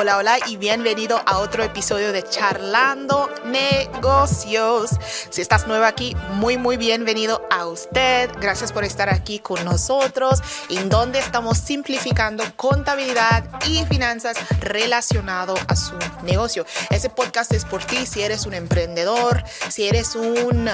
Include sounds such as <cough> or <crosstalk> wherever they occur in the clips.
Hola, hola y bienvenido a otro episodio de Charlando Negocios. Si estás nuevo aquí, muy, muy bienvenido a usted. Gracias por estar aquí con nosotros, en donde estamos simplificando contabilidad y finanzas relacionado a su negocio. Ese podcast es por ti si eres un emprendedor, si eres un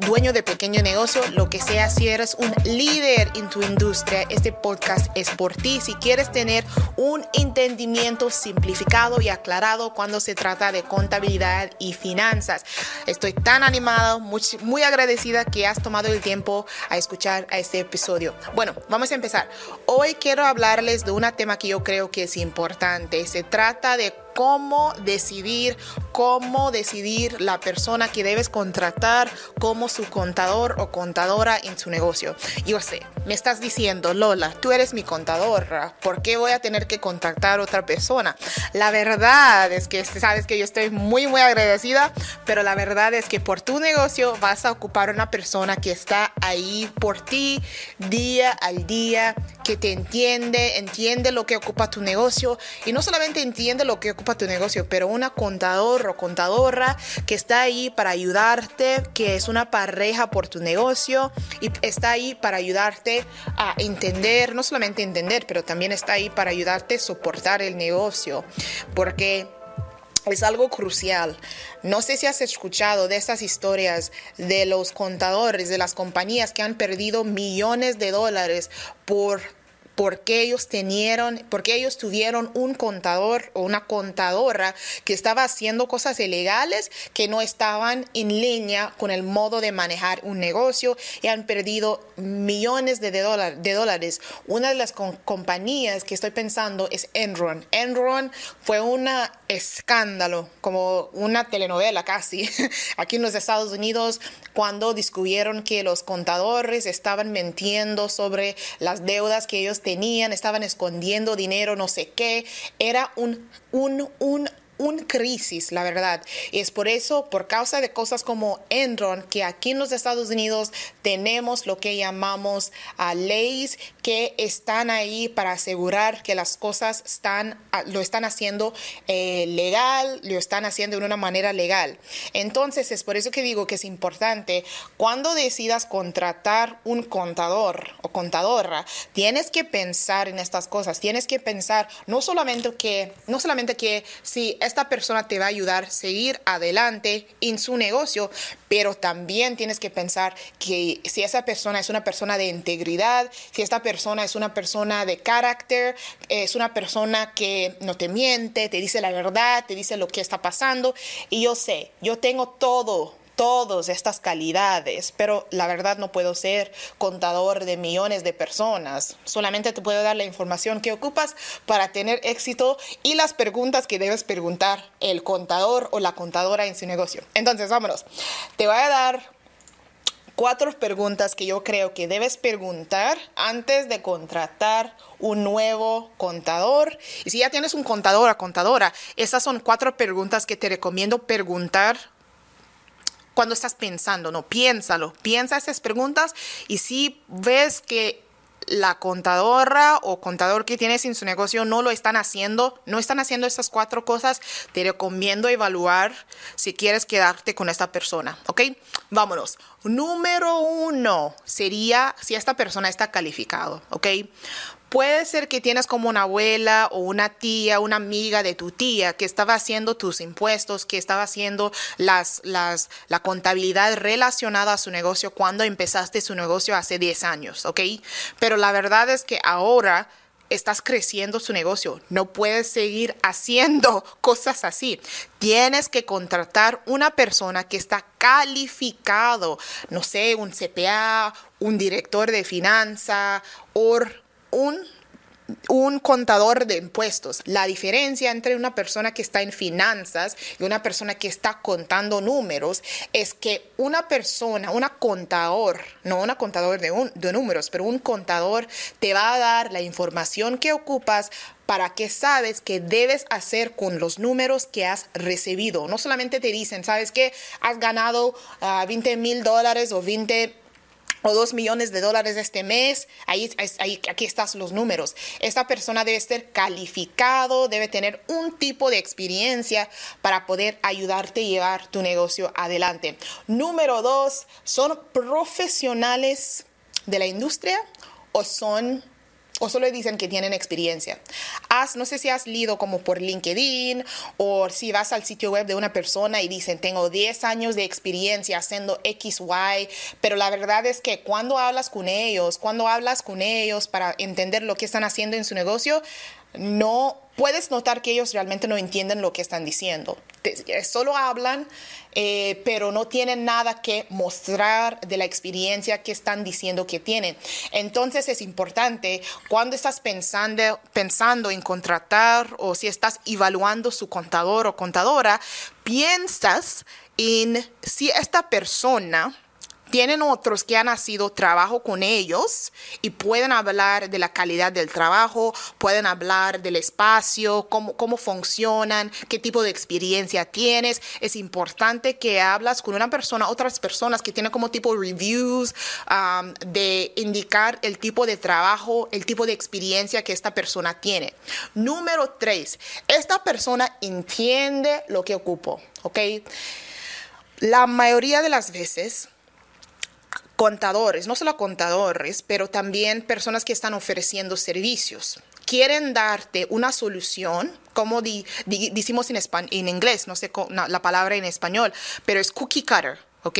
dueño de pequeño negocio, lo que sea, si eres un líder en tu industria, este podcast es por ti. Si quieres tener un entendimiento simplificado y aclarado cuando se trata de contabilidad y finanzas. Estoy tan animado, muy, muy agradecida que has tomado el tiempo a escuchar a este episodio. Bueno, vamos a empezar. Hoy quiero hablarles de un tema que yo creo que es importante. Se trata de cómo decidir, cómo decidir la persona que debes contratar como su contador o contadora en su negocio. Yo sé, me estás diciendo, Lola, tú eres mi contadora, ¿por qué voy a tener que contactar otra persona? La verdad es que sabes que yo estoy muy, muy agradecida, pero la verdad es que por tu negocio vas a ocupar una persona que está ahí por ti día al día, que te entiende, entiende lo que ocupa tu negocio. Y no solamente entiende lo que ocupa tu negocio, pero una contador o contadora que está ahí para ayudarte, que es una pareja por tu negocio y está ahí para ayudarte a entender, no solamente entender, pero también está ahí para ayudarte a soportar el negocio, porque es algo crucial. No sé si has escuchado de estas historias de los contadores de las compañías que han perdido millones de dólares por porque ellos tenieron, porque ellos tuvieron un contador o una contadora que estaba haciendo cosas ilegales que no estaban en línea con el modo de manejar un negocio y han perdido millones de, de dólares. Una de las compañías que estoy pensando es Enron. Enron fue un escándalo, como una telenovela casi, <laughs> aquí en los Estados Unidos, cuando descubrieron que los contadores estaban mintiendo sobre las deudas que ellos tenían, estaban escondiendo dinero, no sé qué. Era un, un, un un crisis, la verdad. Es por eso, por causa de cosas como Enron, que aquí en los Estados Unidos tenemos lo que llamamos a leyes que están ahí para asegurar que las cosas están, ah, lo están haciendo eh, legal, lo están haciendo de una manera legal. Entonces, es por eso que digo que es importante cuando decidas contratar un contador o contadora, tienes que pensar en estas cosas, tienes que pensar no solamente que, no solamente que si esta persona te va a ayudar a seguir adelante en su negocio, pero también tienes que pensar que si esa persona es una persona de integridad, si esta persona es una persona de carácter, es una persona que no te miente, te dice la verdad, te dice lo que está pasando. Y yo sé, yo tengo todo todas estas calidades, pero la verdad no puedo ser contador de millones de personas. Solamente te puedo dar la información que ocupas para tener éxito y las preguntas que debes preguntar el contador o la contadora en su negocio. Entonces, vámonos. Te voy a dar cuatro preguntas que yo creo que debes preguntar antes de contratar un nuevo contador. Y si ya tienes un contador o contadora, esas son cuatro preguntas que te recomiendo preguntar cuando estás pensando, no, piénsalo, piensa esas preguntas y si ves que la contadora o contador que tienes en su negocio no lo están haciendo, no están haciendo estas cuatro cosas, te recomiendo evaluar si quieres quedarte con esta persona, ¿ok? Vámonos. Número uno sería si esta persona está calificado, ¿ok? Puede ser que tienes como una abuela o una tía, una amiga de tu tía que estaba haciendo tus impuestos, que estaba haciendo las, las, la contabilidad relacionada a su negocio cuando empezaste su negocio hace 10 años, ¿ok? Pero la verdad es que ahora estás creciendo su negocio. No puedes seguir <laughs> haciendo cosas así. Tienes que contratar una persona que está calificado, no sé, un CPA, un director de finanza o un, un contador de impuestos. La diferencia entre una persona que está en finanzas y una persona que está contando números es que una persona, una contador, no una contador de, un, de números, pero un contador te va a dar la información que ocupas para que sabes que debes hacer con los números que has recibido. No solamente te dicen, sabes que has ganado 20 ah, mil dólares o 20 o dos millones de dólares este mes, ahí, aquí están los números. Esta persona debe ser calificado, debe tener un tipo de experiencia para poder ayudarte a llevar tu negocio adelante. Número dos, ¿son profesionales de la industria o son o solo dicen que tienen experiencia. No sé si has leído como por LinkedIn o si vas al sitio web de una persona y dicen, tengo 10 años de experiencia haciendo X, Y, pero la verdad es que cuando hablas con ellos, cuando hablas con ellos para entender lo que están haciendo en su negocio, no puedes notar que ellos realmente no entienden lo que están diciendo. Solo hablan, eh, pero no tienen nada que mostrar de la experiencia que están diciendo que tienen. Entonces es importante cuando estás pensando, pensando en contratar o si estás evaluando su contador o contadora, piensas en si esta persona tienen otros que han nacido trabajo con ellos y pueden hablar de la calidad del trabajo, pueden hablar del espacio, cómo, cómo funcionan, qué tipo de experiencia tienes. Es importante que hablas con una persona, otras personas que tienen como tipo reviews um, de indicar el tipo de trabajo, el tipo de experiencia que esta persona tiene. Número tres, esta persona entiende lo que ocupo, ¿ok? La mayoría de las veces contadores, no solo contadores, pero también personas que están ofreciendo servicios. Quieren darte una solución, como decimos en, en inglés, no sé la palabra en español, pero es cookie cutter. ¿ok?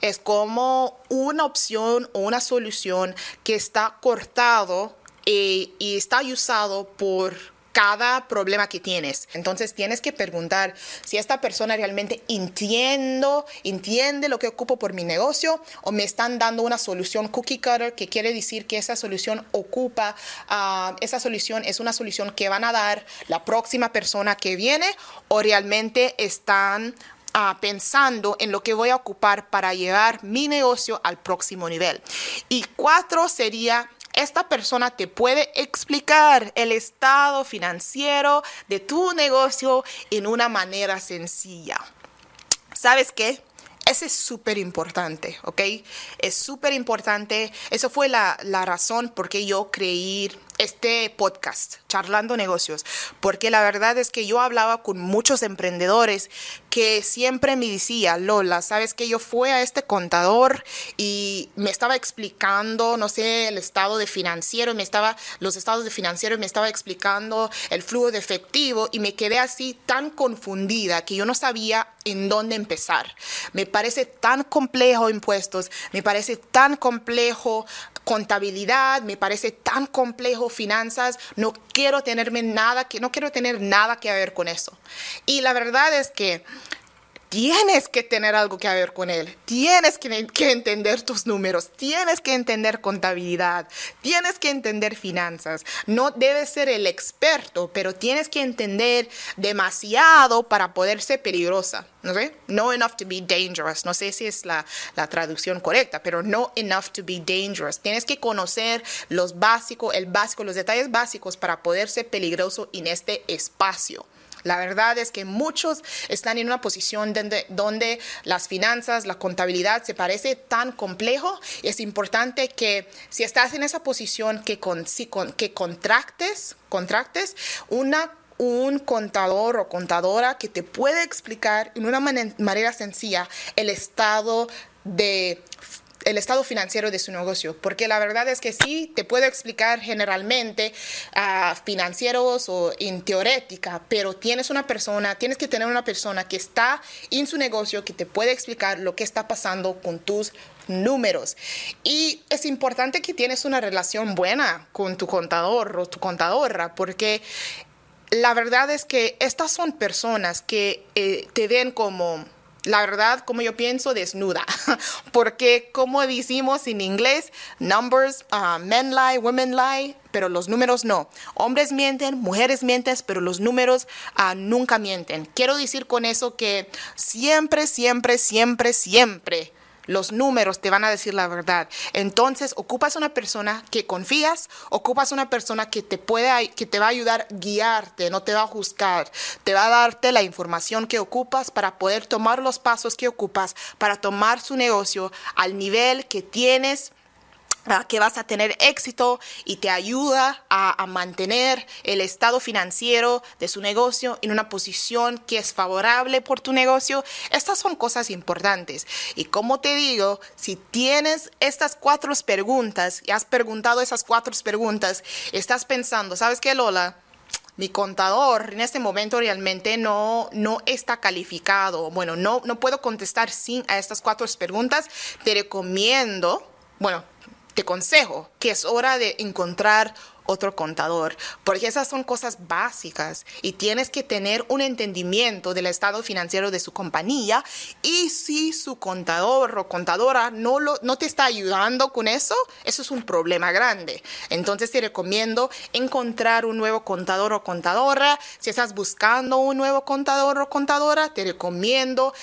Es como una opción o una solución que está cortado eh, y está usado por cada problema que tienes. Entonces tienes que preguntar si esta persona realmente entiendo, entiende lo que ocupo por mi negocio o me están dando una solución cookie cutter que quiere decir que esa solución ocupa, ah, esa solución es una solución que van a dar la próxima persona que viene o realmente están ah, pensando en lo que voy a ocupar para llevar mi negocio al próximo nivel. Y cuatro sería esta persona te puede explicar el estado financiero de tu negocio en una manera sencilla. ¿Sabes qué? Ese es súper importante, ¿ok? Es súper importante. Eso fue la, la razón por qué yo creí este podcast, Charlando Negocios, porque la verdad es que yo hablaba con muchos emprendedores que siempre me decía, Lola, sabes que yo fui a este contador y me estaba explicando, no sé, el estado de financiero, me estaba, los estados de financiero, me estaba explicando el flujo de efectivo y me quedé así tan confundida que yo no sabía en dónde empezar. Me parece tan complejo impuestos, me parece tan complejo contabilidad, me parece tan complejo finanzas, no quiero tenerme nada que no quiero tener nada que ver con eso. Y la verdad es que tienes que tener algo que ver con él, tienes que, entender tus números, tienes que entender contabilidad, tienes que entender finanzas. No debes ser el experto, pero tienes que entender demasiado para poder ser peligrosa. ¿no sé? No enough to be dangerous. No sé si es la, la traducción correcta, pero no enough to be dangerous. Tienes que conocer los básicos, el básico, los detalles básicos para poder ser peligroso en este espacio. La verdad es que muchos están en una posición donde, las finanzas, la contabilidad se parece tan complejo. Es importante que si estás en esa posición que, con, que contractes, una un contador o contadora que te puede explicar en una manera sencilla el estado de el estado financiero de su negocio, porque la verdad es que sí, te puedo explicar generalmente a financieros o en teorética, pero tienes una persona, tienes que tener una persona que está en su negocio que te puede explicar lo que está pasando con tus números. Y es importante que tienes una relación buena con tu contador o tu contadora, porque la verdad es que estas son personas que eh, te ven como la verdad, como yo pienso, desnuda. <laughs> Porque como decimos en inglés, numbers, uh, men lie, women lie, pero los números no. Hombres mienten, mujeres mienten, pero los números uh, nunca mienten. Quiero decir con eso que siempre, siempre, siempre, siempre los números te van a decir la verdad. Entonces, ocupas una persona que confías, ocupas una persona que te puede que te va a ayudar a guiarte, no te va a juzgar, te va a darte la información que ocupas para poder tomar los pasos que ocupas para tomar su negocio al nivel que tienes que vas a tener éxito y te ayuda a, a, mantener el estado financiero de su negocio en una posición que es favorable por tu negocio. Estas son cosas importantes. Y como te digo, si tienes estas cuatro preguntas y has preguntado esas cuatro preguntas, estás pensando, ¿sabes qué, Lola? mi contador en este momento realmente no, no está calificado. Bueno, no, no puedo contestar sin a estas cuatro preguntas. Te recomiendo, bueno, te consejo que es hora de encontrar otro contador, porque esas son cosas básicas y tienes que tener un entendimiento del estado financiero de su compañía y si su contador o contadora no, lo, no te está ayudando con eso, eso es un problema grande. Entonces te recomiendo encontrar un nuevo contador o contadora. Si estás buscando un nuevo contador o contadora, te recomiendo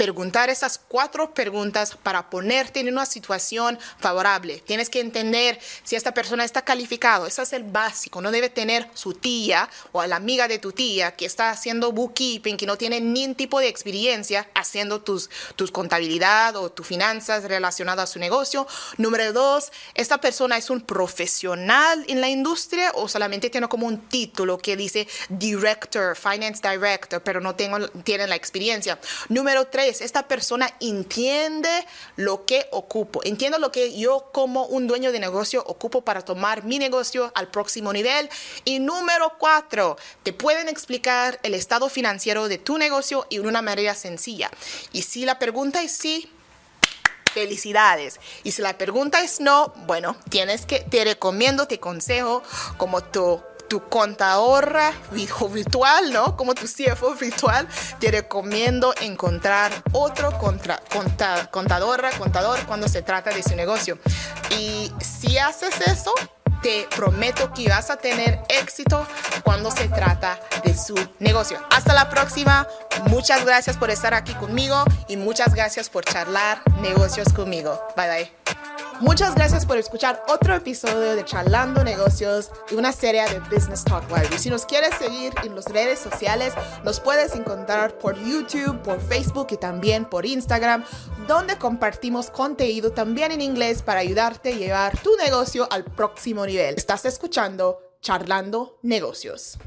preguntar esas cuatro preguntas para ponerte en una situación favorable. Tienes que entender si esta persona está calificado. Eso es el básico. No debe tener su tía o a la amiga de tu tía que está haciendo bookkeeping, que no tiene ningún tipo de experiencia haciendo tus, tus contabilidad o tus finanzas relacionadas a su negocio. Número dos, esta persona es un profesional en la industria o solamente tiene como un título que dice director, finance director, pero no tengo, tiene la experiencia. Número tres, esta persona entiende lo que ocupo, entiendo lo que yo como un dueño de negocio ocupo para tomar mi negocio al próximo nivel. Y número cuatro, te pueden explicar el estado financiero de tu negocio en una manera sencilla. Y si la pregunta es sí, felicidades. Y si la pregunta es no, bueno, tienes que, te recomiendo, te consejo como tu tu contadora virtual, ¿no? Como tu CFO virtual, te recomiendo encontrar otro contra, contadora, contador cuando se trata de su negocio. Y si haces eso, te prometo que vas a tener éxito cuando se trata de su negocio. Hasta la próxima. Muchas gracias por estar aquí conmigo y muchas gracias por charlar negocios conmigo. Bye bye. Muchas gracias por escuchar otro episodio de Charlando Negocios y una serie de Business Talk Live. Y si nos quieres seguir en las redes sociales, nos puedes encontrar por YouTube, por Facebook y también por Instagram, donde compartimos contenido también en inglés para ayudarte a llevar tu negocio al próximo nivel. Estás escuchando Charlando Negocios.